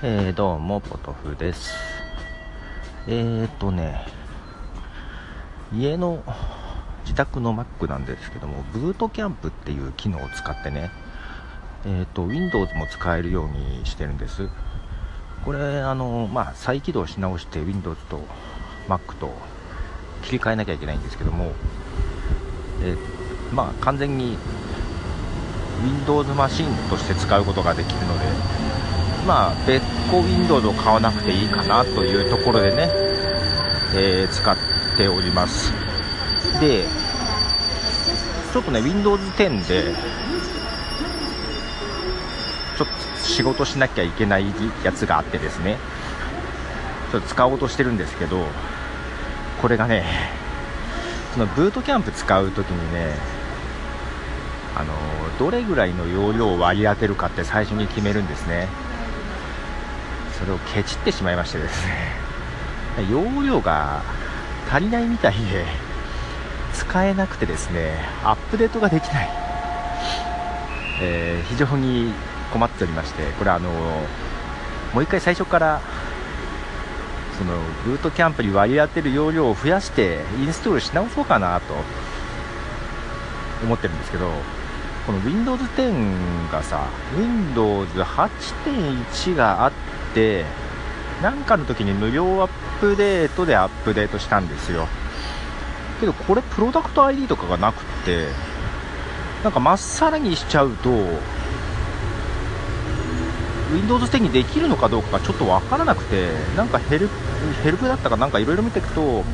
えー、どうも、ポトフです。えーとね、家の自宅の Mac なんですけども、ブートキャンプっていう機能を使ってね、えーと、Windows も使えるようにしてるんです。これ、あの、まあ、再起動し直して Windows と Mac と切り替えなきゃいけないんですけども、えー、まあ、完全に Windows マシンとして使うことができるので、まあ、別個 Windows を買わなくていいかなというところでね、えー、使っております。で、ちょっとね、Windows 10で、ちょっと仕事しなきゃいけないやつがあってですね、ちょっと使おうとしてるんですけど、これがね、そのブートキャンプ使うときにね、あのどれぐらいの容量を割り当てるかって最初に決めるんですね。それをケチってしまいましてですね。容量が足りないみたいで使えなくてですねアップデートができない、えー、非常に困っておりましてこれあのもう一回最初からそのブートキャンプに割り当てる容量を増やしてインストールし直そうかなと思ってるんですけどこの Windows 10がさ Windows 8.1があってなんかの時に無料アップデートでアップデートしたんですよ。けどこれプロダクト ID とかがなくってなんかまっさらにしちゃうと Windows 10にできるのかどうかがちょっとわからなくてなんかヘルヘルプだったかなんかいろいろ見ていくと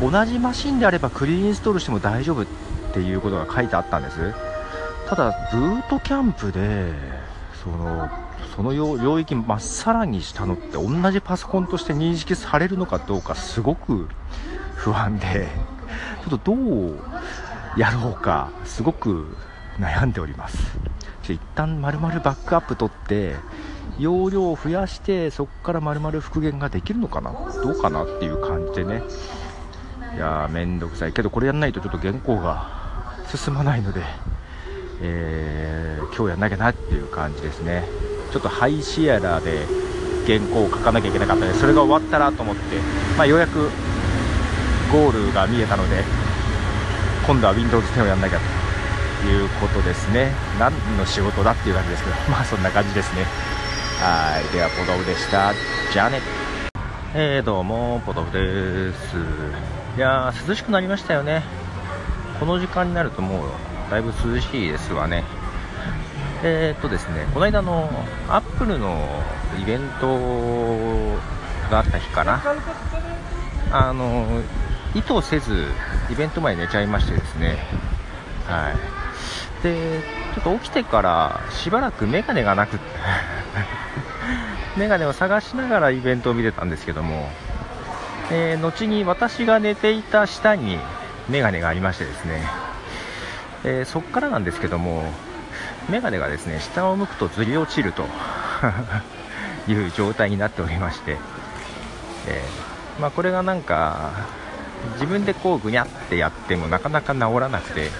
同じマシンであればクリーンインストールしても大丈夫っていうことが書いてあったんです。ただブートキャンプでそのその領域まっさらにしたのって同じパソコンとして認識されるのかどうかすごく不安でちょっとどうやろうかすごく悩んでおります。一旦丸々バックアップ取って容量を増やしてそこから丸々復元ができるのかな？どうかなっていう感じでね。いやーめんどくさい。けどこれやんないとちょっと原稿が進まないのでえー、今日やんなきゃなっていう感じですね。ちょっと High Sierra で原稿を書かなきゃいけなかったのでそれが終わったらと思って、まあ、ようやくゴールが見えたので今度は Windows 10をやんなきゃということですね。何の仕事だっていう感じですけど まあそんな感じですね。はい。ではポトフでした。じゃあねえー、どうもポトフです。いや涼しくなりましたよね。この時間になるともうだいぶ涼しいですわね。えー、っとですね、この間のアップルのイベントがあった日かな、あの意図せずイベント前に寝ちゃいましてですね、はい、でちょっと起きてからしばらくメガネがなく メガネを探しながらイベントを見てたんですけども、えー、後に私が寝ていた下にメガネがありましてですね、えー、そこからなんですけどもメガネがですね下を向くとずり落ちると いう状態になっておりまして、えー、まあ、これがなんか自分でこうぐにゃってやってもなかなか治らなくて、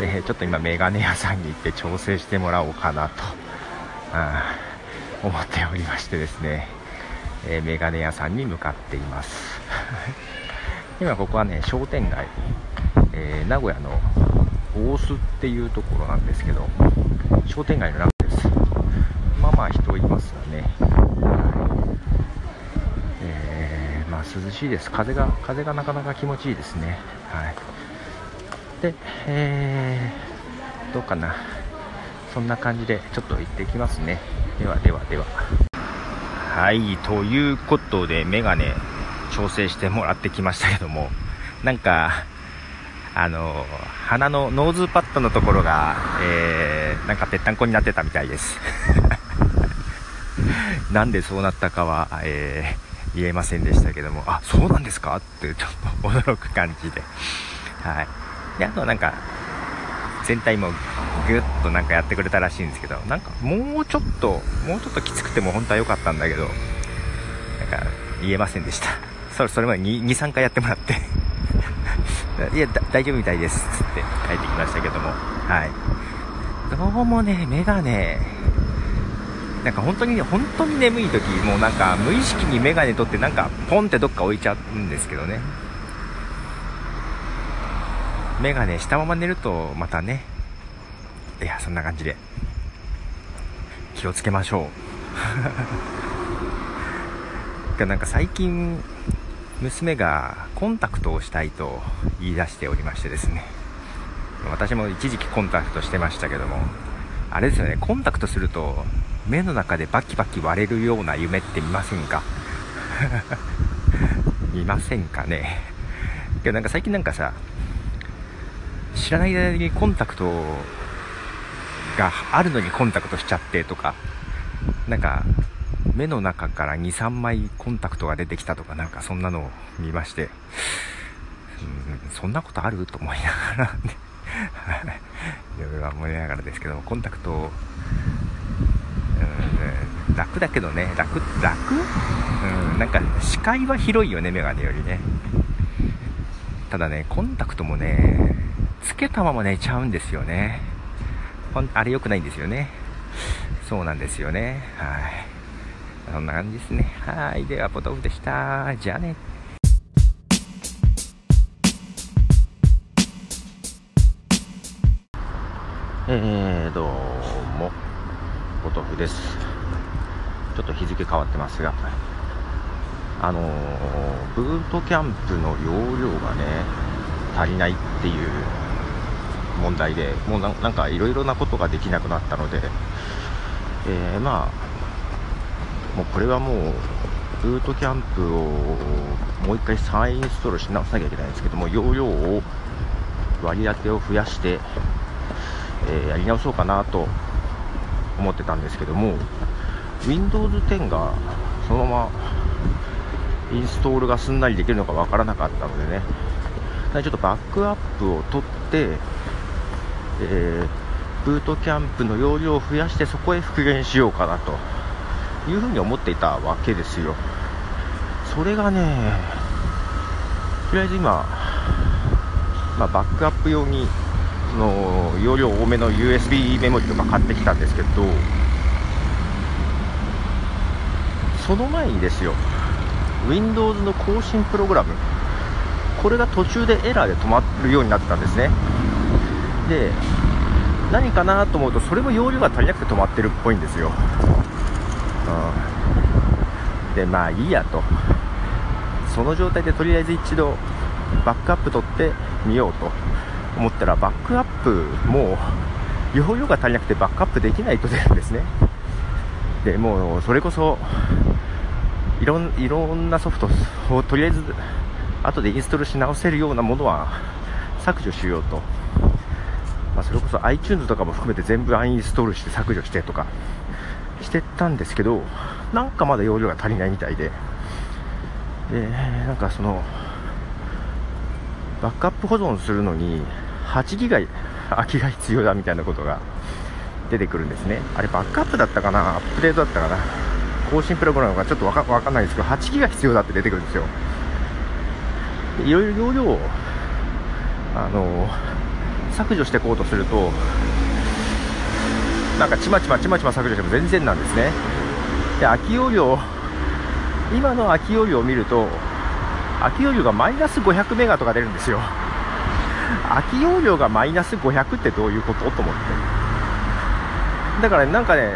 えー、ちょっと今メガネ屋さんに行って調整してもらおうかなと思っておりましてですね、えメガネ屋さんに向かっています。今ここはね商店街、え名古屋の大須っていうところなんですけど、商店街の中です。まあまあ人いますよね。えー、まあ涼しいです。風が、風がなかなか気持ちいいですね。はい。で、えー、どうかな。そんな感じでちょっと行ってきますね。ではではでは。はい、ということで、メガネ調整してもらってきましたけども、なんか、あの、鼻のノーズパッドのところが、えー、なんかぺったんこになってたみたいです。なんでそうなったかは、えー、言えませんでしたけども、あ、そうなんですか？ってちょっと驚く感じで。はい。で、あとなんか、全体もぐっとなんかやってくれたらしいんですけど、なんかもうちょっと、もうちょっときつくても本当は良かったんだけど、なんか言えませんでした。それ、それまで2、2 3回やってもらっていや、大丈夫みたいです。つって帰ってきましたけども。はい。どうもね、メガネ、なんか本当に本当に眠い時もうなんか無意識に眼鏡取ってなんかポンってどっか置いちゃうんですけどね眼鏡したまま寝るとまたねいやそんな感じで気をつけましょう なんか最近娘がコンタクトをしたいと言い出しておりましてですね。私も一時期コンタクトしてましたけどもあれですよねコンタクトすると目の中でバキバキ割れるような夢って見ませんか？見ませんかね？けどなんか最近なんかさ知らない間にコンタクトがあるのにコンタクトしちゃってとかなんか目の中から2、3枚コンタクトが出てきたとかなんかそんなのを見まして、うん、そんなことあると思いながらね いろいろ思いながらですけど、コンタクト、うん、楽だけどね、楽、楽？うん、なんか視界は広いよね、メガネよりね。ただね、コンタクトもね、つけたまま寝ちゃうんですよね。あれ良くないんですよね。そうなんですよね。はい。そんな感じですね。はい。では、ポトフでした。じゃあね。えー、どうも、ポトフです。ちょっと日付変わってますが、あのー、ブートキャンプの容量がね、足りないっていう問題で、もうなんかいろいろなことができなくなったので、えー、まあ、もうこれはもう、ブートキャンプをもう一回再インストールし直さなきゃいけないんですけども、容量を割り当てを増やして、えー、やり直そうかなと思ってたんですけども Windows 10がそのままインストールがすんなりできるのかわからなかったのでねちょっとバックアップを取って、えー、ブートキャンプの容量を増やしてそこへ復元しようかなと。いうふうに思っていたわけですよ。それがねとりあえず今、まあ、バックアップ用にその容量多めの USB メモリとか買ってきたんですけどその前にですよ Windows の更新プログラム。これが途中でエラーで止まるようになったんですね。で何かなと思うとそれも容量が足りなくて止まってるっぽいんですよ、でまあいいやと。その状態でとりあえず一度バックアップ取ってみようと。思ったらバックアップもう容量が足りなくてバックアップできないと出るんですね。でもうそれこそいろんいろんなソフトをとりあえず後でインストールし直せるようなものは削除しようと、まあ、それこそ iTunes とかも含めて全部アンインストールして削除してとか。してたんですけどなんかまだ容量が足りないみたいで。でなんかそのバックアップ保存するのに8ギガ空きが必要だみたいなことが出てくるんですね。あれバックアップだったかな？アップデートだったかな？更新プログラムがちょっとわかわかんないですけど8ギガ必要だって出てくるんですよ。いろいろ容量をあの削除していこうとするとなんかちまちまちまちま削除しても全然なんですね。で空き容量今の空き容量を見ると空き容量がマイナス500メガとか出るんですよ。空き容量がマイナス500ってどういうことと思って。だからなんかね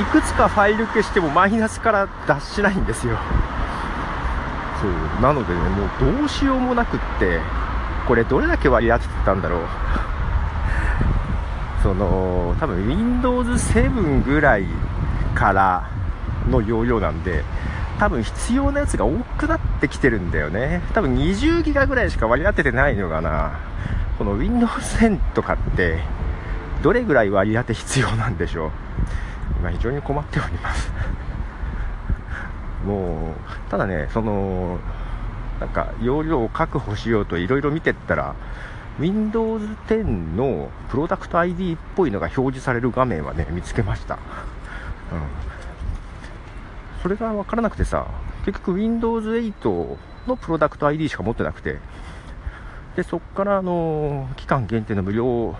いくつかファイル消してもマイナスから脱しないんですよ。そう。なのでねもうどうしようもなくってこれどれだけ割り当ててたんだろう。その多分 Windows 7ぐらいからの容量なんで多分必要なやつが多くなってきてるんだよね。多分20ギガぐらいしか割り当ててないのかな。この Windows 10とかってどれぐらい割り当て必要なんでしょう。今非常に困っております。もうただねそのなんか容量を確保しようといろいろ見てったら Windows 10のプロダクト ID っぽいのが表示される画面はね見つけました、うん。それが分からなくてさ、結局 Windows 8のプロダクト ID しか持ってなくて、で、そっからあの、期間限定の無料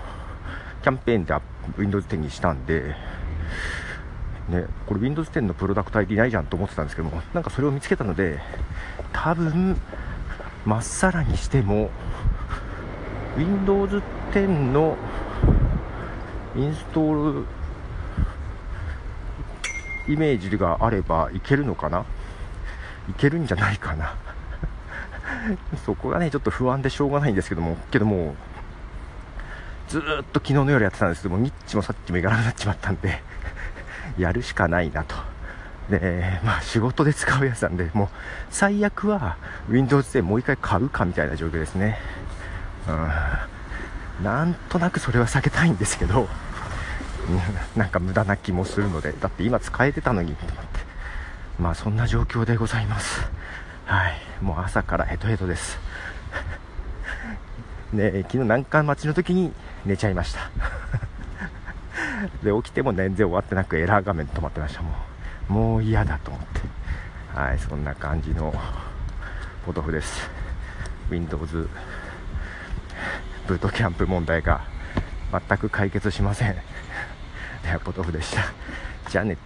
キャンペーンで Windows 10にしたんで、ね、これ Windows 10のプロダクト ID ないじゃんと思ってたんですけどもなんかそれを見つけたので多分まっさらにしても Windows 10のインストールイメージがあればいけるのかな？いけるんじゃないかな？そこがねちょっと不安でしょうがないんですけどもけどもずっと昨日の夜やってたんです。けどもニッチもさっきもいかなくなっちまったんで やるしかないなと。でまあ仕事で使うやつなんでもう最悪は Windows でもう一回買うかみたいな状況ですね。うん。なんとなくそれは避けたいんですけど、なんか無駄な気もするのでだって今使えてたのにと思って。まあそんな状況でございます。はい。もう朝からヘトヘトです。ね昨日南関待ちの時に寝ちゃいました。で起きても全然終わってなくエラー画面止まってましたもうもう嫌だと思って。はいそんな感じのポトフです。Windows ブートキャンプ問題が全く解決しません。ではポトフでした。じゃあね。